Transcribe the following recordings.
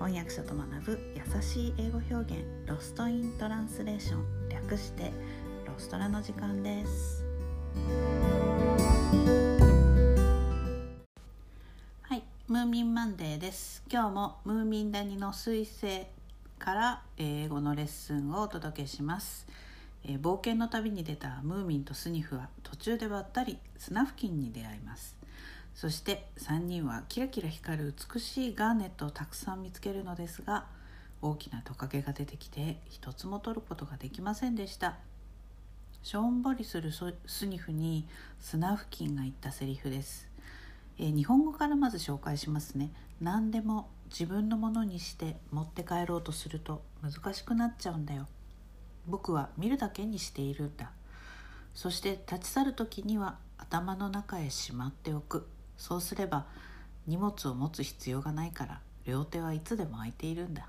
翻訳者と学ぶ優しい英語表現ロストイントランスレーション略してロストラの時間です。はいムーミンマンデーです。今日もムーミン谷の彗星から英語のレッスンをお届けします。えー、冒険の旅に出たムーミンとスニフは途中でばったり砂付近に出会います。そして3人はキラキラ光る美しいガーネットをたくさん見つけるのですが大きなトカゲが出てきて一つも取ることができませんでした。しょんぼりするスニフに砂付近が言ったセリフです、えー、日本語からまず紹介しますね。何でも自分のものにして持って帰ろうとすると難しくなっちゃうんだよ。僕は見るだけにしているんだ。そして立ち去る時には頭の中へしまっておく。そうすれば荷物を持つ必要がないから両手はいつでも空いているんだ、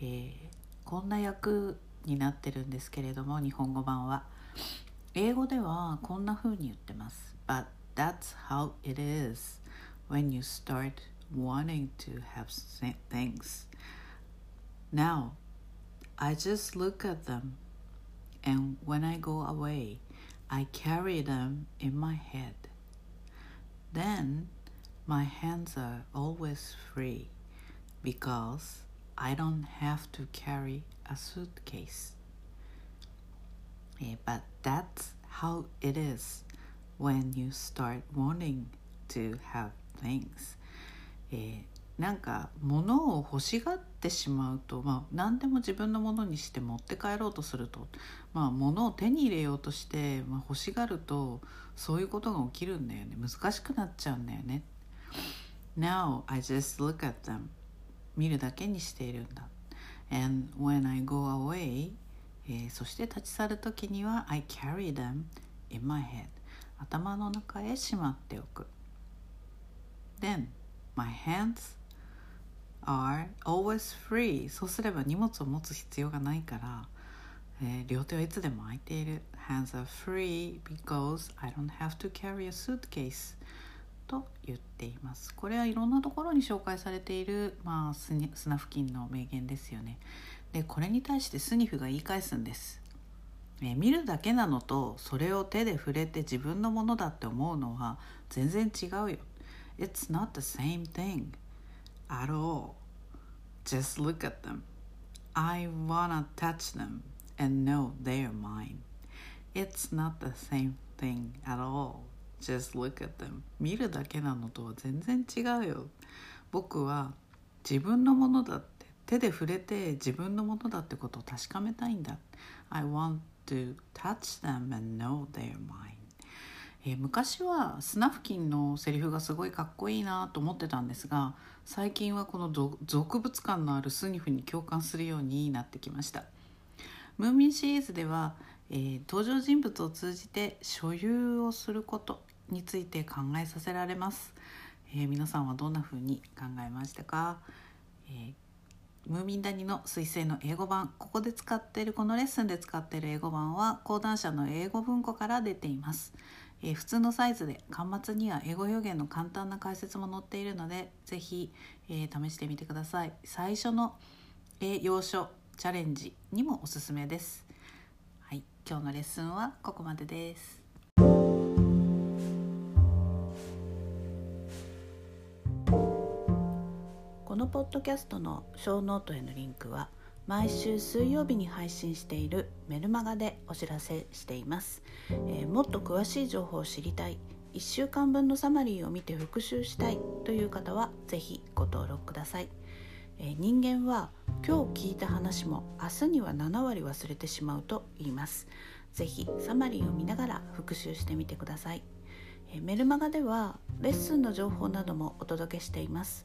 えー、こんな役になってるんですけれども日本語版は英語ではこんな風に言ってます But that's how it is when you start wanting to have things Now I just look at them and when I go away I carry them in my head Then my hands are always free because I don't have to carry a suitcase. Yeah, but that's how it is when you start wanting to have things. えー、なんか物を欲しがってしまうと、まあ、何でも自分のものにして持って帰ろうとすると、まあ、物を手に入れようとして、まあ、欲しがるとそういうことが起きるんだよね。難しくなっちゃうんだよね。Now I just look at them. 見るだけにしているんだ。And when I go away、えー、そして立ち去る時には I carry them in my head. 頭の中へしまっておく。Then my hands are always free. そうすれば荷物を持つ必要がないからえー、両手はいつでも空いている。Hands are free because I don't have to carry a suitcase と言っています。これはいろんなところに紹介されている、まあ、スナフキンの名言ですよね。でこれに対してスニフが言い返すんです、えー、見るだけなのとそれを手で触れて自分のものだって思うのは全然違うよ。It's not the same thing. At all Just look at them I wanna touch them and know they're mine. It's not the same thing at all. Just look at them. 見るだけなのとは全然違うよ。僕は自分のものだって手で触れて自分のものだってことを確かめたいんだ。I want to touch them and know they're mine. えー、昔はスナフキンのセリフがすごいかっこいいなと思ってたんですが最近はこの俗物感のあるスニフに共感するようになってきました。ムーミンシリーズでは、えー、登場人物を通じて所有をすることについて考えさせられます、えー、皆さんはどんな風に考えましたか、えー、ムーミン谷の彗星の英語版。ここで使っているこのレッスンで使っている英語版は講談社の英語文庫から出ています、えー、普通のサイズで端末には英語表現の簡単な解説も載っているので是非、え試してみてください最初の、え要所チャレンジにもおすすめです。はい、今日のレッスンはここまでです。このポッドキャストのショーノートへのリンクは毎週水曜日に配信しているメルマガでお知らせしています、えー、もっと詳しい情報を知りたい。1週間分のサマリーを見て復習したいという方は是非ご登録ください、えー、人間は今日聞いた話も明日には7割忘れてしまうと言います。ぜひサマリーを見ながら復習してみてください。メルマガではレッスンの情報などもお届けしています。